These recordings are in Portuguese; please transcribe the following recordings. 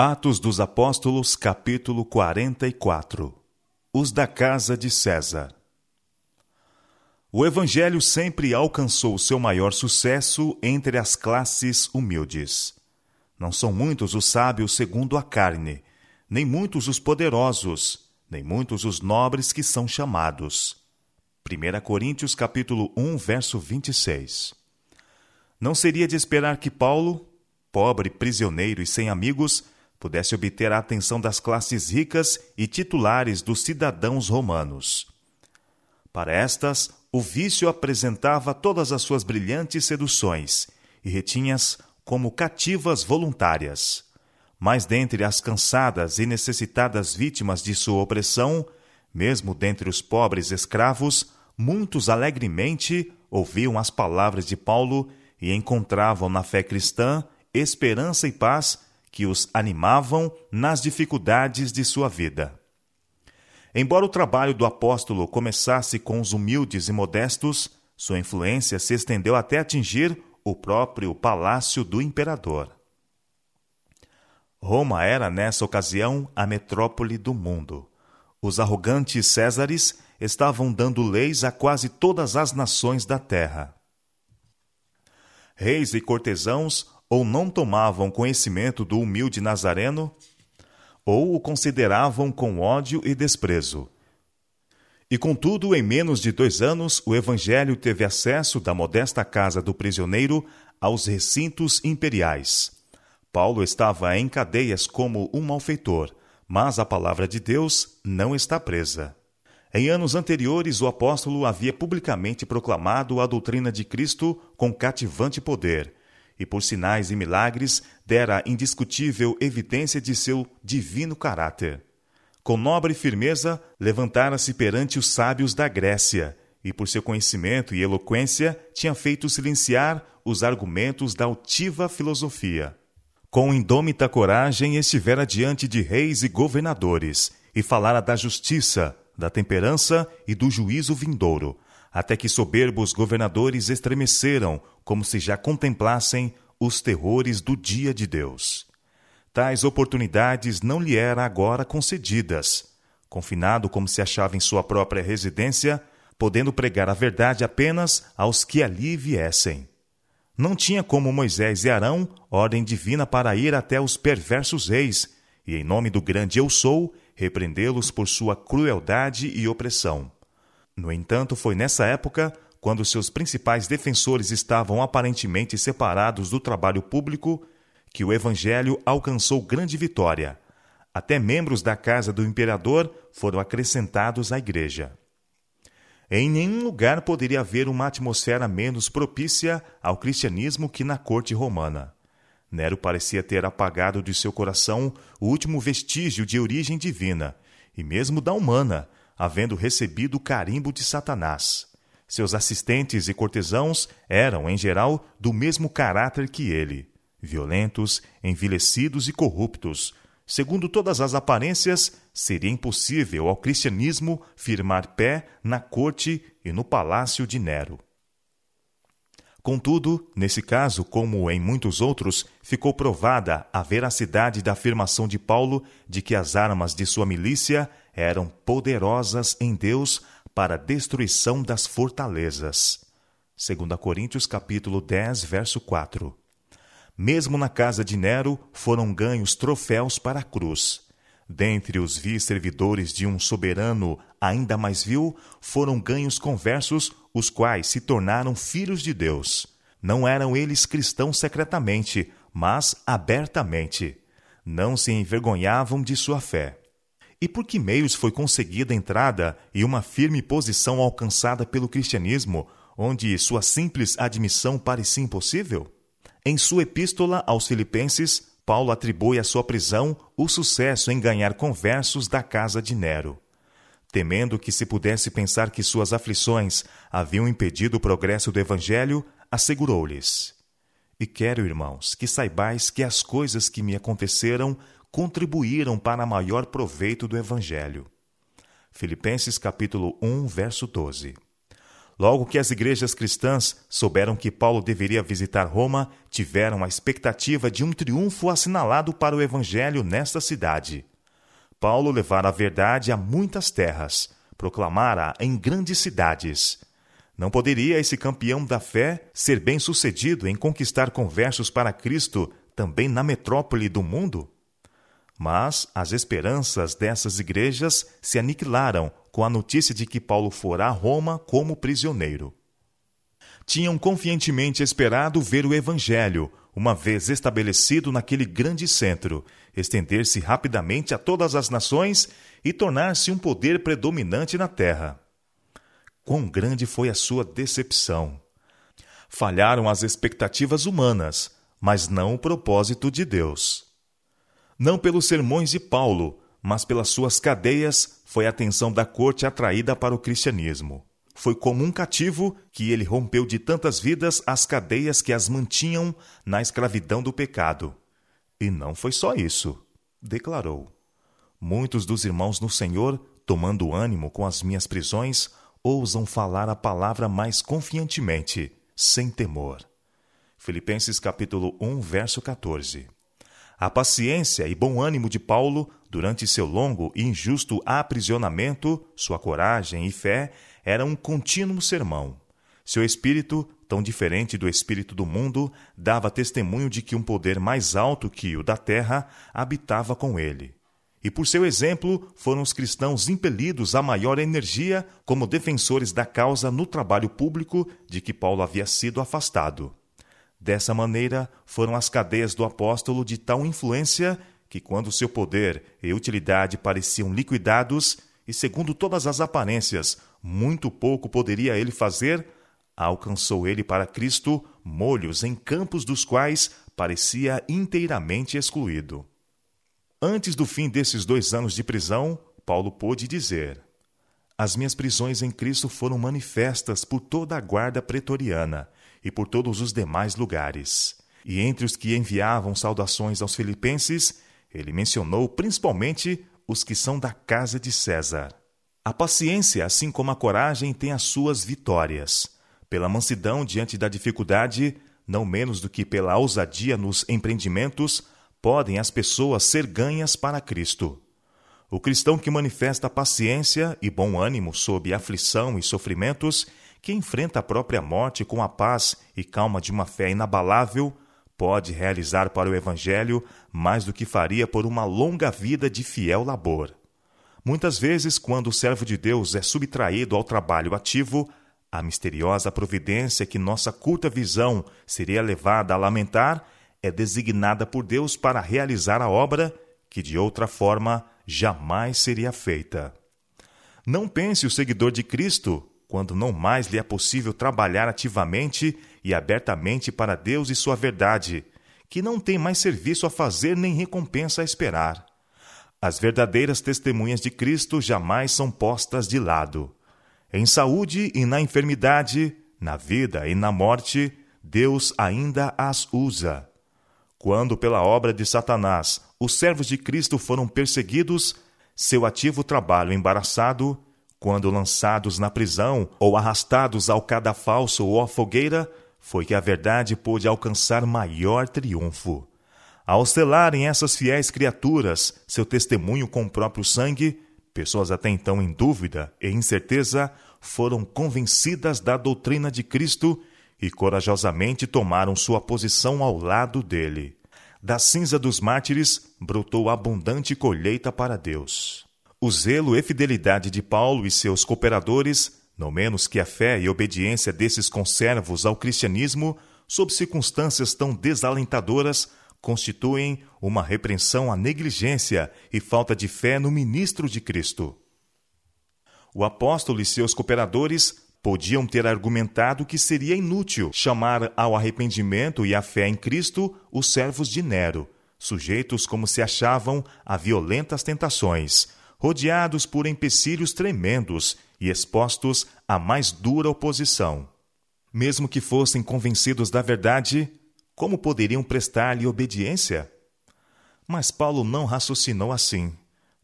Atos dos Apóstolos, capítulo 44 Os da casa de César O Evangelho sempre alcançou seu maior sucesso entre as classes humildes. Não são muitos os sábios segundo a carne, nem muitos os poderosos, nem muitos os nobres que são chamados. 1 Coríntios capítulo 1, verso 26 Não seria de esperar que Paulo, pobre, prisioneiro e sem amigos, pudesse obter a atenção das classes ricas e titulares dos cidadãos romanos. Para estas, o vício apresentava todas as suas brilhantes seduções e retinhas como cativas voluntárias. Mas dentre as cansadas e necessitadas vítimas de sua opressão, mesmo dentre os pobres escravos, muitos alegremente ouviam as palavras de Paulo e encontravam na fé cristã esperança e paz que os animavam nas dificuldades de sua vida. Embora o trabalho do apóstolo começasse com os humildes e modestos, sua influência se estendeu até atingir o próprio palácio do imperador. Roma era, nessa ocasião, a metrópole do mundo. Os arrogantes Césares estavam dando leis a quase todas as nações da terra. Reis e cortesãos ou não tomavam conhecimento do humilde Nazareno, ou o consideravam com ódio e desprezo. E contudo, em menos de dois anos, o Evangelho teve acesso da modesta casa do prisioneiro aos recintos imperiais. Paulo estava em cadeias como um malfeitor, mas a palavra de Deus não está presa. Em anos anteriores, o apóstolo havia publicamente proclamado a doutrina de Cristo com cativante poder e por sinais e milagres dera indiscutível evidência de seu divino caráter. Com nobre firmeza, levantara-se perante os sábios da Grécia, e por seu conhecimento e eloquência tinha feito silenciar os argumentos da altiva filosofia. Com indômita coragem estivera diante de reis e governadores, e falara da justiça, da temperança e do juízo vindouro, até que soberbos governadores estremeceram, como se já contemplassem os terrores do dia de Deus. Tais oportunidades não lhe eram agora concedidas. Confinado como se achava em sua própria residência, podendo pregar a verdade apenas aos que ali viessem. Não tinha como Moisés e Arão ordem divina para ir até os perversos reis e, em nome do grande Eu Sou, repreendê-los por sua crueldade e opressão. No entanto, foi nessa época, quando seus principais defensores estavam aparentemente separados do trabalho público, que o Evangelho alcançou grande vitória. Até membros da casa do imperador foram acrescentados à igreja. Em nenhum lugar poderia haver uma atmosfera menos propícia ao cristianismo que na corte romana. Nero parecia ter apagado de seu coração o último vestígio de origem divina, e mesmo da humana, havendo recebido o carimbo de Satanás. Seus assistentes e cortesãos eram, em geral, do mesmo caráter que ele, violentos, envelhecidos e corruptos. Segundo todas as aparências, seria impossível ao cristianismo firmar pé na corte e no palácio de Nero. Contudo, nesse caso, como em muitos outros, ficou provada a veracidade da afirmação de Paulo de que as armas de sua milícia eram poderosas em Deus para a destruição das fortalezas. 2 Coríntios capítulo 10, verso 4. Mesmo na casa de Nero foram ganhos troféus para a cruz. Dentre os vis servidores de um soberano ainda mais vil, foram ganhos conversos, os quais se tornaram filhos de Deus. Não eram eles cristãos secretamente, mas abertamente. Não se envergonhavam de sua fé. E por que meios foi conseguida entrada e uma firme posição alcançada pelo cristianismo, onde sua simples admissão parecia impossível? Em sua epístola aos Filipenses, Paulo atribui à sua prisão o sucesso em ganhar conversos da casa de Nero. Temendo que se pudesse pensar que suas aflições haviam impedido o progresso do Evangelho, assegurou-lhes: E quero, irmãos, que saibais que as coisas que me aconteceram contribuíram para maior proveito do Evangelho. Filipenses capítulo 1, verso 12. Logo que as igrejas cristãs souberam que Paulo deveria visitar Roma, tiveram a expectativa de um triunfo assinalado para o evangelho nesta cidade. Paulo levara a verdade a muitas terras, proclamara em grandes cidades. Não poderia esse campeão da fé ser bem-sucedido em conquistar conversos para Cristo também na metrópole do mundo? Mas as esperanças dessas igrejas se aniquilaram com a notícia de que Paulo fora a Roma como prisioneiro. Tinham confiantemente esperado ver o Evangelho, uma vez estabelecido naquele grande centro, estender-se rapidamente a todas as nações e tornar-se um poder predominante na terra. Quão grande foi a sua decepção! Falharam as expectativas humanas, mas não o propósito de Deus. Não pelos sermões de Paulo, mas pelas suas cadeias foi a atenção da corte atraída para o cristianismo. Foi como um cativo que ele rompeu de tantas vidas as cadeias que as mantinham na escravidão do pecado. E não foi só isso, declarou. Muitos dos irmãos no Senhor, tomando ânimo com as minhas prisões, ousam falar a palavra mais confiantemente, sem temor. Filipenses capítulo 1, verso 14. A paciência e bom ânimo de Paulo durante seu longo e injusto aprisionamento, sua coragem e fé era um contínuo sermão. Seu espírito, tão diferente do espírito do mundo, dava testemunho de que um poder mais alto que o da terra habitava com ele. E por seu exemplo, foram os cristãos impelidos a maior energia como defensores da causa no trabalho público de que Paulo havia sido afastado. Dessa maneira, foram as cadeias do apóstolo de tal influência que, quando seu poder e utilidade pareciam liquidados, e segundo todas as aparências, muito pouco poderia ele fazer, alcançou ele para Cristo molhos em campos dos quais parecia inteiramente excluído. Antes do fim desses dois anos de prisão, Paulo pôde dizer: As minhas prisões em Cristo foram manifestas por toda a guarda pretoriana e por todos os demais lugares. E entre os que enviavam saudações aos filipenses, ele mencionou principalmente os que são da casa de César. A paciência, assim como a coragem, tem as suas vitórias. Pela mansidão diante da dificuldade, não menos do que pela ousadia nos empreendimentos, podem as pessoas ser ganhas para Cristo. O cristão que manifesta paciência e bom ânimo sob aflição e sofrimentos que enfrenta a própria morte com a paz e calma de uma fé inabalável, pode realizar para o Evangelho mais do que faria por uma longa vida de fiel labor. Muitas vezes, quando o servo de Deus é subtraído ao trabalho ativo, a misteriosa providência que nossa curta visão seria levada a lamentar é designada por Deus para realizar a obra que de outra forma jamais seria feita. Não pense o seguidor de Cristo quando não mais lhe é possível trabalhar ativamente e abertamente para Deus e sua verdade, que não tem mais serviço a fazer nem recompensa a esperar. As verdadeiras testemunhas de Cristo jamais são postas de lado. Em saúde e na enfermidade, na vida e na morte, Deus ainda as usa. Quando, pela obra de Satanás, os servos de Cristo foram perseguidos, seu ativo trabalho embaraçado quando lançados na prisão ou arrastados ao cadafalso ou à fogueira, foi que a verdade pôde alcançar maior triunfo. Ao selarem essas fiéis criaturas seu testemunho com o próprio sangue, pessoas até então em dúvida e incerteza foram convencidas da doutrina de Cristo e corajosamente tomaram sua posição ao lado dele. Da cinza dos mártires brotou abundante colheita para Deus. O zelo e fidelidade de Paulo e seus cooperadores, não menos que a fé e obediência desses conservos ao cristianismo, sob circunstâncias tão desalentadoras, constituem uma repreensão à negligência e falta de fé no ministro de Cristo. O apóstolo e seus cooperadores podiam ter argumentado que seria inútil chamar ao arrependimento e à fé em Cristo os servos de Nero, sujeitos como se achavam a violentas tentações, rodeados por empecilhos tremendos e expostos à mais dura oposição. Mesmo que fossem convencidos da verdade, como poderiam prestar-lhe obediência? Mas Paulo não raciocinou assim.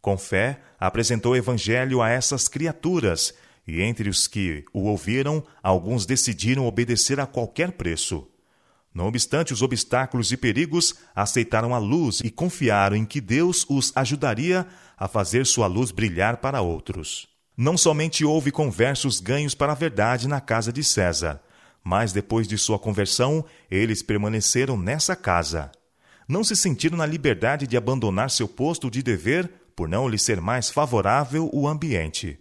Com fé, apresentou o Evangelho a essas criaturas e entre os que o ouviram, alguns decidiram obedecer a qualquer preço. Não obstante os obstáculos e perigos, aceitaram a luz e confiaram em que Deus os ajudaria a fazer sua luz brilhar para outros. Não somente houve conversos ganhos para a verdade na casa de César, mas depois de sua conversão, eles permaneceram nessa casa. Não se sentiram na liberdade de abandonar seu posto de dever por não lhe ser mais favorável o ambiente.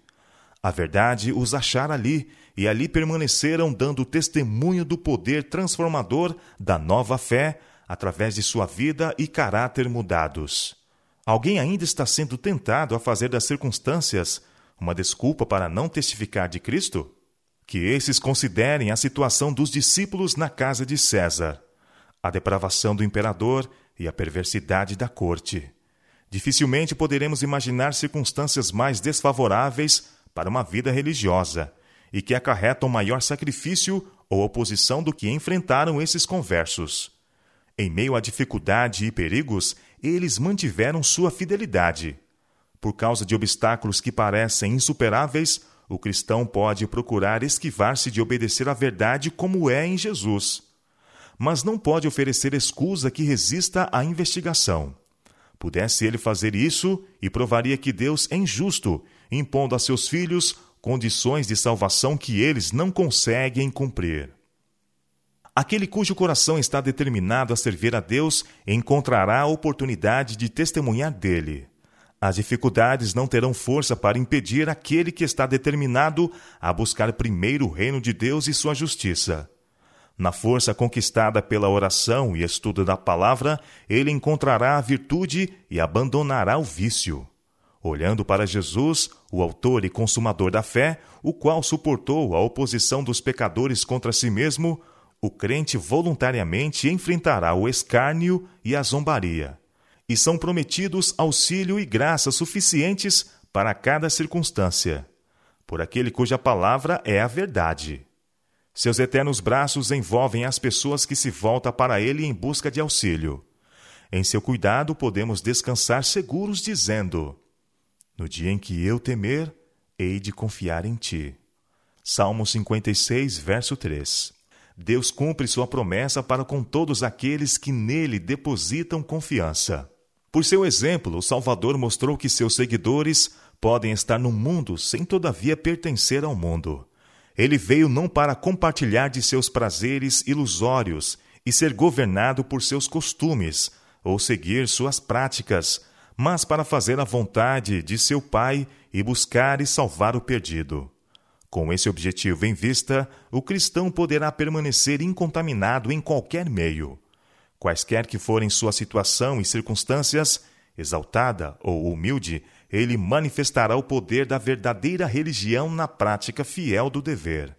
A verdade os achara ali, e ali permaneceram dando testemunho do poder transformador da nova fé através de sua vida e caráter mudados. Alguém ainda está sendo tentado a fazer das circunstâncias uma desculpa para não testificar de Cristo? Que esses considerem a situação dos discípulos na casa de César, a depravação do imperador e a perversidade da corte. Dificilmente poderemos imaginar circunstâncias mais desfavoráveis para uma vida religiosa e que acarretam maior sacrifício ou oposição do que enfrentaram esses conversos. Em meio à dificuldade e perigos, eles mantiveram sua fidelidade. Por causa de obstáculos que parecem insuperáveis, o cristão pode procurar esquivar-se de obedecer à verdade como é em Jesus. Mas não pode oferecer escusa que resista à investigação. Pudesse ele fazer isso, e provaria que Deus é injusto, impondo a seus filhos condições de salvação que eles não conseguem cumprir. Aquele cujo coração está determinado a servir a Deus encontrará a oportunidade de testemunhar dele. As dificuldades não terão força para impedir aquele que está determinado a buscar primeiro o reino de Deus e sua justiça. Na força conquistada pela oração e estudo da palavra, ele encontrará a virtude e abandonará o vício. Olhando para Jesus, o autor e consumador da fé, o qual suportou a oposição dos pecadores contra si mesmo, o crente voluntariamente enfrentará o escárnio e a zombaria e são prometidos auxílio e graça suficientes para cada circunstância, por aquele cuja palavra é a verdade. Seus eternos braços envolvem as pessoas que se voltam para ele em busca de auxílio. Em seu cuidado podemos descansar seguros, dizendo: No dia em que eu temer, hei de confiar em ti. Salmo 56, verso 3. Deus cumpre sua promessa para com todos aqueles que nele depositam confiança. Por seu exemplo, o Salvador mostrou que seus seguidores podem estar no mundo sem todavia pertencer ao mundo. Ele veio não para compartilhar de seus prazeres ilusórios e ser governado por seus costumes ou seguir suas práticas, mas para fazer a vontade de seu Pai e buscar e salvar o perdido. Com esse objetivo em vista, o cristão poderá permanecer incontaminado em qualquer meio. Quaisquer que forem sua situação e circunstâncias, exaltada ou humilde, ele manifestará o poder da verdadeira religião na prática fiel do dever.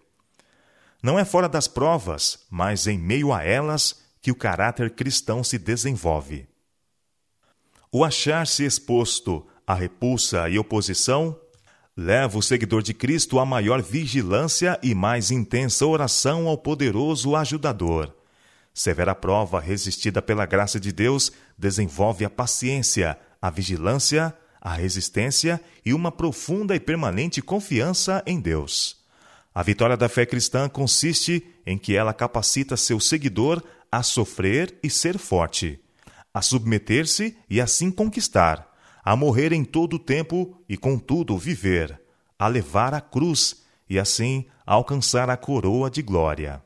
Não é fora das provas, mas em meio a elas, que o caráter cristão se desenvolve. O achar-se exposto à repulsa e oposição leva o seguidor de Cristo a maior vigilância e mais intensa oração ao poderoso ajudador Severa prova resistida pela graça de Deus desenvolve a paciência, a vigilância, a resistência e uma profunda e permanente confiança em Deus. A vitória da fé cristã consiste em que ela capacita seu seguidor a sofrer e ser forte, a submeter-se e assim conquistar, a morrer em todo o tempo e contudo viver, a levar a cruz e assim alcançar a coroa de glória.